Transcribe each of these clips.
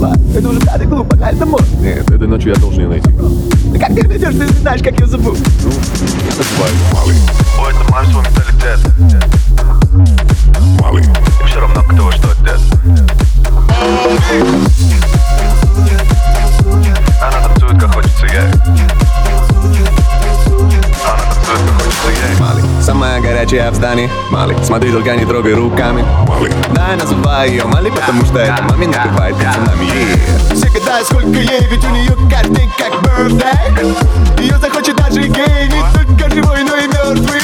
Это уже пятый клуб, погнали домой Нет, этой ночью я должен ее найти. Да как ты найдешь, ты знаешь, как я зовут Я называю малый. Ой, это мамский менталитет Малый. Горячая в здании Малый, смотри, только не трогай руками Малый. Да, называй ее Малый, потому что это маме накрывает пацанами yeah. Все гадают, сколько ей, ведь у нее каждый день как birthday. Ее захочет даже гей, не только живой, но и мертвый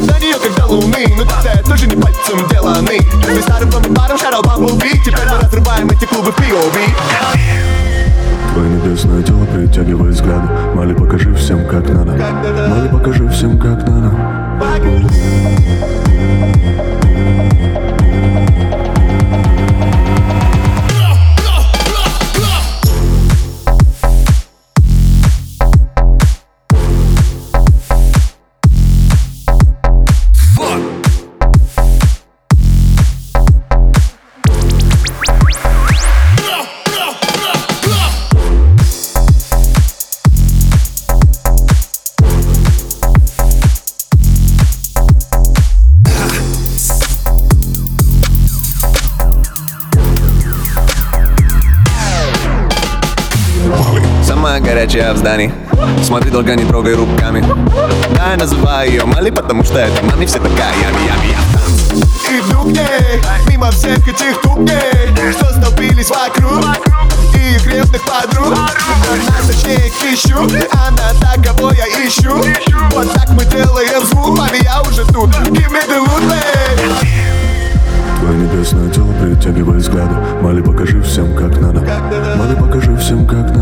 На нее как до луны, но это тоже не пальцем деланы Мы старым баром шарал Бамблби Теперь мы разрываем эти клубы POV Твое небесное тело притягивает взгляды Мали, покажи всем, как надо Мали, покажи всем, как надо Мама горячая в здании. Смотри, долго не трогай руками. Да, я называю ее Мали, потому что это маме все такая Ями, ями, я Иду к ней, мимо всех этих тупней Что столпились вокруг И крепных подруг. Она точнее их ищу Она та, кого я ищу. Вот так мы делаем звук Маме, я уже тут. Give me the loot. Твое небесное тело притягивает взгляды. Мали, покажи всем, как надо. Мали, покажи всем, как надо.